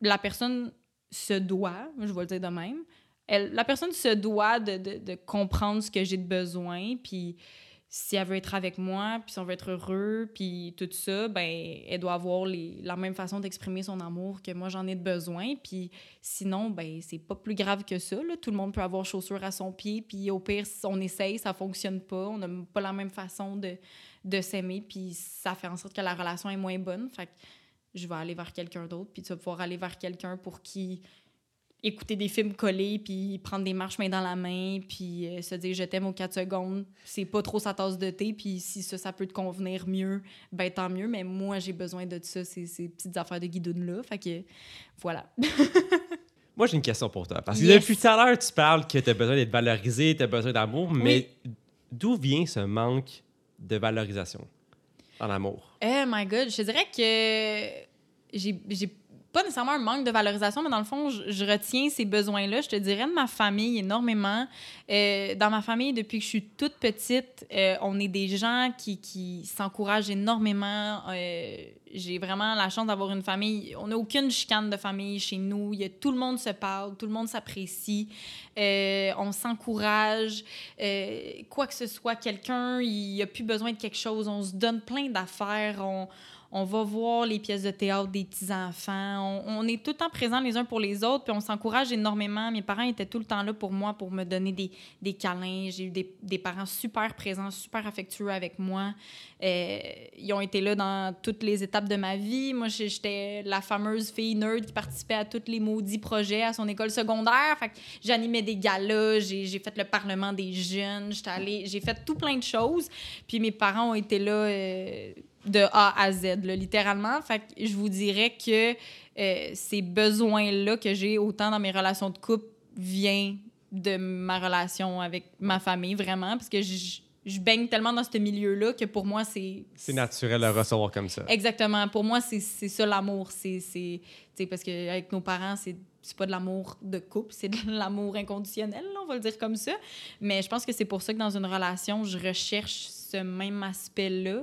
la personne se doit, je vais le dire de même, elle, la personne se doit de, de, de comprendre ce que j'ai de besoin, puis si elle veut être avec moi, puis si on veut être heureux, puis tout ça, ben elle doit avoir la même façon d'exprimer son amour que moi j'en ai de besoin. Puis sinon, ben c'est pas plus grave que ça. Tout le monde peut avoir chaussures à son pied, puis au pire, on essaye, ça fonctionne pas. On n'a pas la même façon de, de s'aimer, puis ça fait en sorte que la relation est moins bonne. Fait que je vais aller vers quelqu'un d'autre, puis tu vas pouvoir aller vers quelqu'un pour qui écouter des films collés, puis prendre des marches main dans la main, puis euh, se dire je t'aime aux 4 secondes, c'est pas trop sa tasse de thé, puis si ça, ça peut te convenir mieux, ben tant mieux, mais moi j'ai besoin de ça, ces, ces petites affaires de guidoune-là, fait que voilà. Moi, j'ai une question pour toi. Parce que Yes. depuis tout à l'heure, tu parles que tu as besoin d'être valorisé, tu as besoin d'amour, mais d'où vient ce manque de valorisation dans l'amour? Oh my god, je dirais que j'ai pas nécessairement un manque de valorisation, mais dans le fond, je, retiens ces besoins-là. Je te dirais de ma famille énormément. Euh, dans ma famille, depuis que je suis toute petite, euh, on est des gens qui, s'encouragent énormément. Euh, J'ai vraiment la chance d'avoir une famille. On n'a aucune chicane de famille chez nous. Tout le monde se parle, tout le monde s'apprécie. On s'encourage. Quoi que ce soit, quelqu'un, il n'y a plus besoin de quelque chose. On se donne plein d'affaires. On, on va voir les pièces de théâtre des petits-enfants. On, est tout le temps présents les uns pour les autres, puis on s'encourage énormément. Mes parents étaient tout le temps là pour moi, pour me donner des, des câlins. J'ai eu des, des parents super présents, super affectueux avec moi. Euh, ils ont été là dans toutes les étapes de ma vie. Moi, j'étais la fameuse fille nerd qui participait à tous les maudits projets à son école secondaire. Fait j'animais des galas, j'ai fait le parlement des jeunes, j'ai fait tout plein de choses. Puis mes parents ont été là euh, de A à Z, là, littéralement. Fait que je vous dirais que euh, ces besoins-là que j'ai autant dans mes relations de couple viennent de ma relation avec ma famille, vraiment, parce que je, je baigne tellement dans ce milieu-là que pour moi, c'est... C'est naturel de recevoir comme ça. Exactement. Pour moi, c'est ça l'amour. C'est parce qu'avec nos parents, c'est c'est pas de l'amour de couple, c'est de l'amour inconditionnel, on va le dire comme ça. Mais je pense que c'est pour ça que dans une relation, je recherche ce même aspect-là.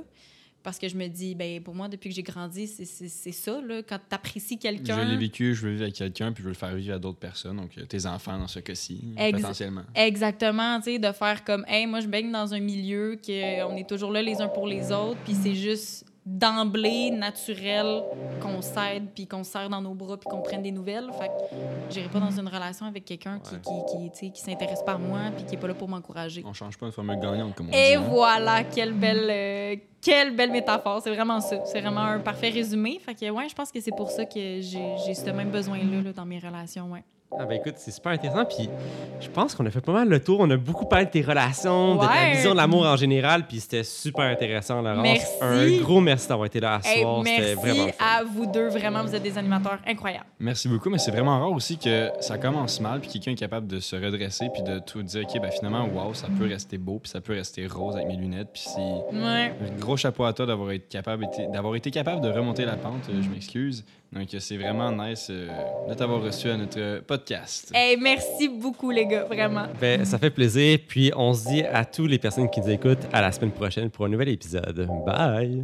Parce que je me dis, ben pour moi, depuis que j'ai grandi, c'est- c'est c'est ça, là. Quand tu apprécies Je quelqu'un. l'ai vécu, je veux vivre avec quelqu'un, puis je veux le faire vivre à d'autres personnes, donc euh, tes enfants dans ce cas-ci, Ex- potentiellement. Exactement, tu sais, de faire comme, hey, moi, je baigne dans un milieu que on est toujours là les uns pour les autres, puis c'est juste d'emblée naturel qu'on s'aide, puis qu'on se serre dans nos bras, puis qu'on prenne des nouvelles. Fait que j'irai pas dans une relation avec quelqu'un qui, Ouais. qui, qui, qui s'intéresse pas à moi, puis qui est pas là pour m'encourager. On change pas une formule gagnante, comme on Et dit. hein? voilà, quelle belle, euh, quelle belle métaphore. C'est vraiment ça. C'est vraiment un parfait résumé. Fait que, ouais, je pense que c'est pour ça que j'ai j'ai ce même besoin-là là, dans mes relations, ouais. Ah ben écoute, c'est super intéressant. Puis je pense qu'on a fait pas mal le tour. On a beaucoup parlé de tes relations, de ta vision de l'amour en général. Puis c'était super intéressant, Laurence. Merci. Un gros merci d'avoir été là à Hey, soir. Merci vraiment fun. à vous deux. Vraiment, vous êtes des animateurs incroyables. Merci beaucoup, mais c'est vraiment rare aussi que ça commence mal, puis quelqu'un est capable de se redresser, puis de tout dire, OK, ben finalement, wow, ça peut rester beau, puis ça peut rester rose avec mes lunettes, puis c'est Ouais. un gros chapeau à toi d'avoir été capable, d'avoir été capable de remonter la pente, je m'excuse. Donc, c'est vraiment nice euh, de t'avoir reçu à notre euh, podcast. Hey, merci beaucoup, les gars. Vraiment. Ben, ça fait plaisir. Puis on se dit à toutes les personnes qui nous écoutent à la semaine prochaine pour un nouvel épisode. Bye!